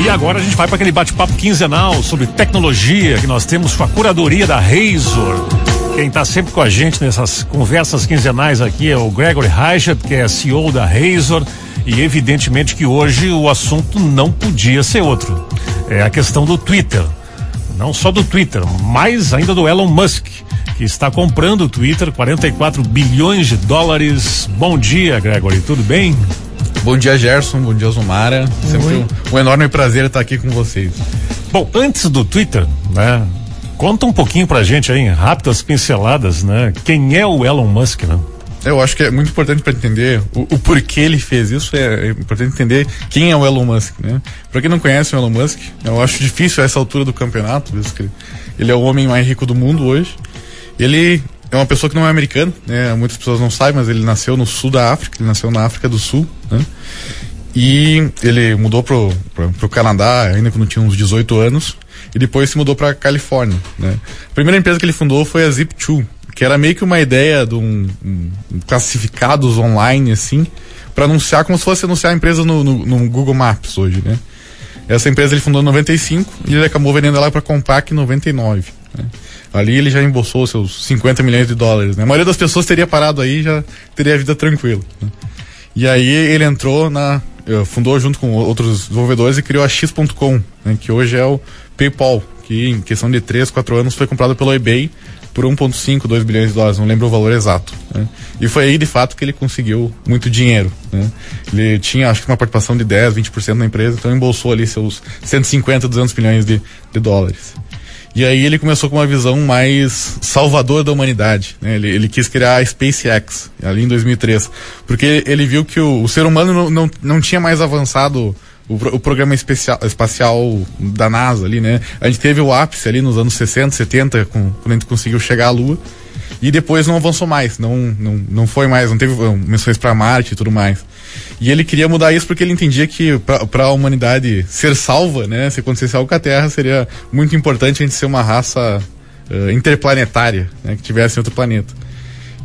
E agora a gente vai para aquele bate-papo quinzenal sobre tecnologia que nós temos com a curadoria da Razor. Quem está sempre com a gente nessas conversas quinzenais aqui é o Gregory Reichert, que é CEO da Razor. E evidentemente que hoje o assunto não podia ser outro. É a questão do Twitter. Não só do Twitter, mas ainda do Elon Musk, que está comprando o Twitter, 44 bilhões de dólares. Bom dia, Gregory, tudo bem? Bom dia, Gerson. Bom dia, Zumara. Sempre um, um, enorme prazer estar aqui com vocês. Bom, antes do Twitter, né? Conta um pouquinho pra gente aí, rápidas pinceladas, né? Quem é o Elon Musk, né? Eu acho que é muito importante para entender o, o, porquê ele fez isso. É, é, importante entender quem é o Elon Musk, né? Para quem não conhece o Elon Musk, eu acho difícil a essa altura do campeonato, visto que ele, ele é o homem mais rico do mundo hoje. Ele é uma pessoa que não é americano, né? Muitas pessoas não sabem, mas ele nasceu no sul da África, ele nasceu na África do Sul, né? E ele mudou pro, pro, pro Canadá ainda quando tinha uns 18 anos e depois se mudou para Califórnia, né? A primeira empresa que ele fundou foi a Zip2, que era meio que uma ideia de um, um classificados online assim, para anunciar como se fosse anunciar a empresa no, no, no, Google Maps hoje, né? Essa empresa ele fundou em 95 e ele acabou vendendo ela para Compaq em 99. Né? Ali ele já embolsou seus 50 milhões de dólares. Né? A maioria das pessoas teria parado aí já teria a vida tranquila. Né? E aí ele entrou na. Eh, fundou junto com outros desenvolvedores e criou a X.com, né? que hoje é o PayPal, que em questão de 3, 4 anos foi comprado pelo eBay por 1,5, 2 bilhões de dólares, não lembro o valor exato. Né? E foi aí, de fato, que ele conseguiu muito dinheiro. Né? Ele tinha, acho que, uma participação de 10, 20% na empresa, então embolsou ali seus 150, 200 milhões de, de dólares. E aí ele começou com uma visão mais salvadora da humanidade. Né? Ele, ele, quis criar a SpaceX, ali em 2003, porque ele viu que o, o ser humano não, não, não tinha mais avançado o, o programa especial, espacial da NASA ali, né? A gente teve o ápice ali nos anos 60, 70, com, quando a gente conseguiu chegar à Lua. E depois não avançou mais, não, não, não foi mais, não teve missões para Marte e tudo mais. E ele queria mudar isso porque ele entendia que para a humanidade ser salva, né, se acontecesse algo com a Terra, seria muito importante a gente ser uma raça uh, interplanetária, né, que tivesse outro planeta.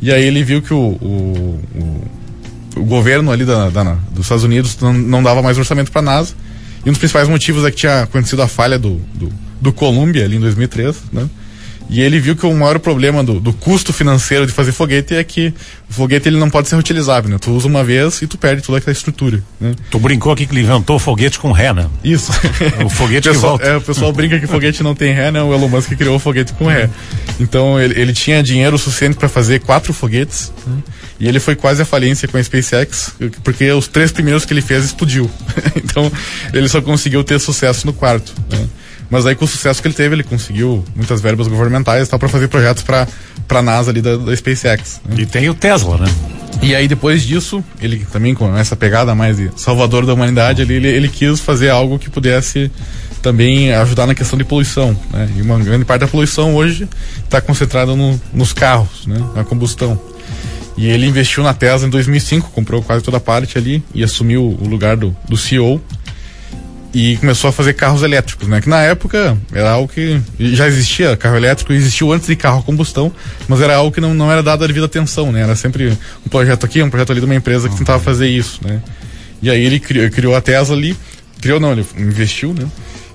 E aí ele viu que o, o, o o governo ali da, da, dos Estados Unidos não, não dava mais orçamento para a NASA. E um dos principais motivos é que tinha acontecido a falha do, do, do Columbia ali em 2003, né? E ele viu que o maior problema do, do, custo financeiro de fazer foguete é que o foguete ele não pode ser reutilizável, né? Tu usa uma vez e tu perde toda aquela estrutura, né? Tu brincou aqui que inventou foguete com ré, né? Isso. O foguete o pessoal, que volta. É, o pessoal brinca que foguete não tem ré, né? O Elon Musk criou o foguete com ré. Então ele, ele tinha dinheiro suficiente para fazer quatro foguetes, né? E ele foi quase a falência com a SpaceX, porque os três primeiros que ele fez explodiu. então ele só conseguiu ter sucesso no quarto. Né? Mas aí com o sucesso que ele teve, ele conseguiu muitas verbas governamentais para fazer projetos para a NASA ali da, da SpaceX. Né? E tem o Tesla, né? E aí depois disso, ele também com essa pegada mais de salvador da humanidade, ele, ele, ele quis fazer algo que pudesse também ajudar na questão de poluição, né? E uma grande parte da poluição hoje está concentrada no, nos carros, né? Na combustão. E ele investiu na Tesla em 2005, comprou quase toda a parte ali e assumiu o lugar do, do CEO e começou a fazer carros elétricos, né? Que na época era algo que já existia, carro elétrico existiu antes de carro a combustão, mas era algo que não, não era dado a devida atenção, né? Era sempre um projeto aqui, um projeto ali de uma empresa que tentava fazer isso, né? E aí ele criou, criou a Tesla ali, criou não, ele investiu, né?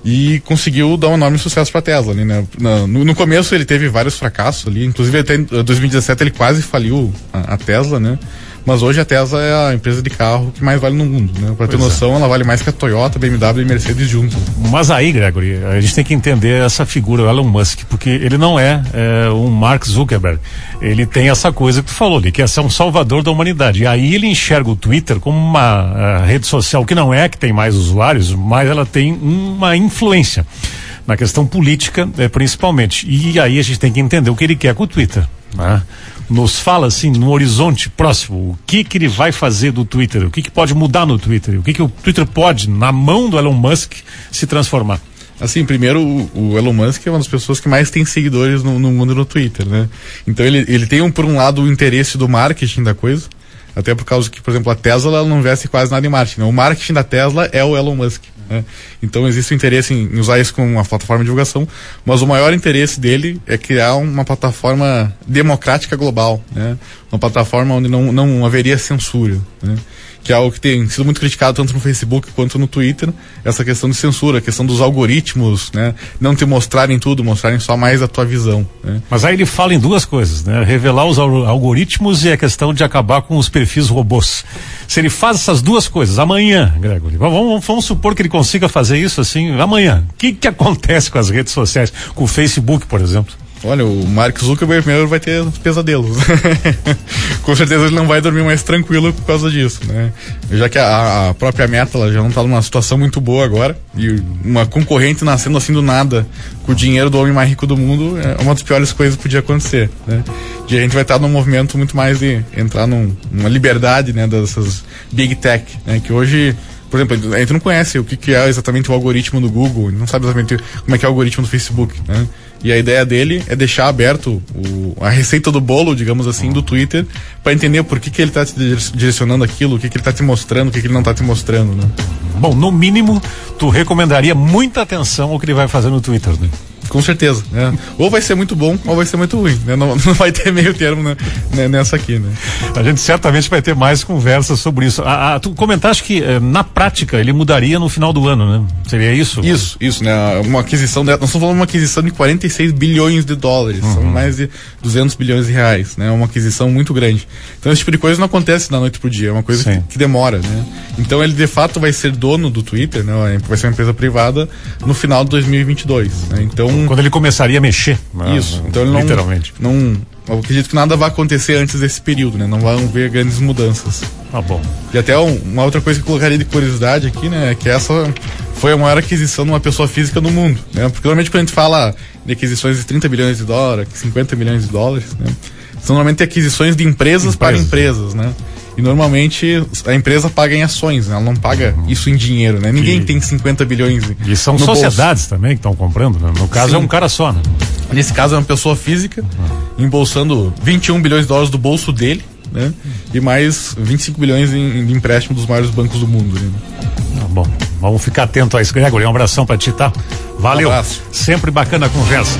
e conseguiu dar um enorme sucesso para a Tesla. Ali, né? no, no, começo ele teve vários fracassos ali, inclusive até em 2017 ele quase faliu a, a Tesla, né? Mas hoje a Tesla é a empresa de carro que mais vale no mundo, né? Para ter pois é. noção, é. ela vale mais que a Toyota, BMW e Mercedes juntos. Mas aí, Gregory, a gente tem que entender essa figura, o Elon Musk, porque ele não é, é um Mark Zuckerberg. Ele tem essa coisa que tu falou, ele quer ser um salvador da humanidade. E aí ele enxerga o Twitter como uma uh, rede social que não é que tem mais usuários, mas ela tem uma influência na questão política, é, principalmente. E aí a gente tem que entender o que ele quer com o Twitter. Né? Nos fala assim, no horizonte próximo, o que que ele vai fazer do Twitter, o que que pode mudar no Twitter, o que que o Twitter pode, na mão do Elon Musk, se transformar. Assim, primeiro, o, o, Elon Musk é uma das pessoas que mais tem seguidores no, no, mundo no Twitter, né? Então ele, ele tem, um, por um lado, o interesse do marketing da coisa, até por causa que, por exemplo, a Tesla não investe quase nada em marketing. Né? O marketing da Tesla é o Elon Musk. Né? Então existe o interesse em usar isso como uma plataforma de divulgação, mas o maior interesse dele é criar uma plataforma democrática global, né? uma plataforma onde não, não haveria censura. Né? Que é algo que tem sido muito criticado tanto no Facebook quanto no Twitter, essa questão de censura, a questão dos algoritmos, né? Não te mostrarem tudo, mostrarem só mais a tua visão. Né? Mas aí ele fala em duas coisas, né? Revelar os algoritmos e a questão de acabar com os perfis robôs. Se ele faz essas duas coisas amanhã, Gregory, vamos, vamos supor que ele consiga fazer isso assim amanhã. O que, que acontece com as redes sociais, com o Facebook, por exemplo? Olha, o Mark Zuckerberg primeiro vai ter pesadelos. Com certeza ele não vai dormir mais tranquilo por causa disso, né? Já que a, a própria Meta ela já não está numa situação muito boa agora e uma concorrente nascendo assim do nada com o dinheiro do homem mais rico do mundo é uma das piores coisas que podia acontecer, né? E a gente vai estar num movimento muito mais de entrar num, numa liberdade, né, dessas big tech, né? Que hoje por exemplo, a gente não conhece o que, que é exatamente o algoritmo do Google, não sabe exatamente como é que é o algoritmo do Facebook, né? E a ideia dele é deixar aberto o, a receita do bolo, digamos assim, do Twitter, para entender por que, que ele está te direcionando aquilo, o que, que ele está te mostrando, o que, que ele não está te mostrando, né? Bom, no mínimo, tu recomendaria muita atenção ao que ele vai fazer no Twitter, né? Com certeza. Né? Ou vai ser muito bom ou vai ser muito ruim. Né? Não, não vai ter meio termo né? né? nessa aqui. Né? A gente certamente vai ter mais conversas sobre isso. Ah, ah, tu comentaste que eh, na prática ele mudaria no final do ano, né? Seria isso? Isso, isso, né? Uma aquisição, de, nós estamos falando de uma aquisição de 46 bilhões de dólares, uhum. são mais de 200 bilhões de reais, né? Uma aquisição muito grande. Então esse tipo de coisa não acontece da noite pro dia, é uma coisa que, que, demora, né? Então ele de fato vai ser dono do Twitter, né? Vai ser uma empresa privada no final de 2022, né? Então quando ele começaria a mexer. Né? Isso. Então ele não. Literalmente. Não, eu acredito que nada vai acontecer antes desse período, né? Não vão ver grandes mudanças. Tá bom. E até um, uma outra coisa que eu colocaria de curiosidade aqui, né? É que essa foi a maior aquisição de uma pessoa física no mundo, né? Porque normalmente quando a gente fala de aquisições de 30 bilhões de dólares, 50 milhões de dólares, né? São normalmente aquisições de empresas, empresas. para empresas, né? E normalmente a empresa paga em ações, né? Ela não paga uhum. isso em dinheiro, né? Ninguém e, tem 50 bilhões. E são sociedades bolso. também que estão comprando, né? No caso Sim. é um cara só, né? Nesse caso é uma pessoa física, uhum. embolsando 21 bilhões de dólares do bolso dele, né? E mais 25 bilhões em, em empréstimo dos maiores bancos do mundo. Né? Ah, bom, vamos ficar atento a isso, Gregory. Um abração para ti, tá? Valeu. Um Sempre bacana a conversa.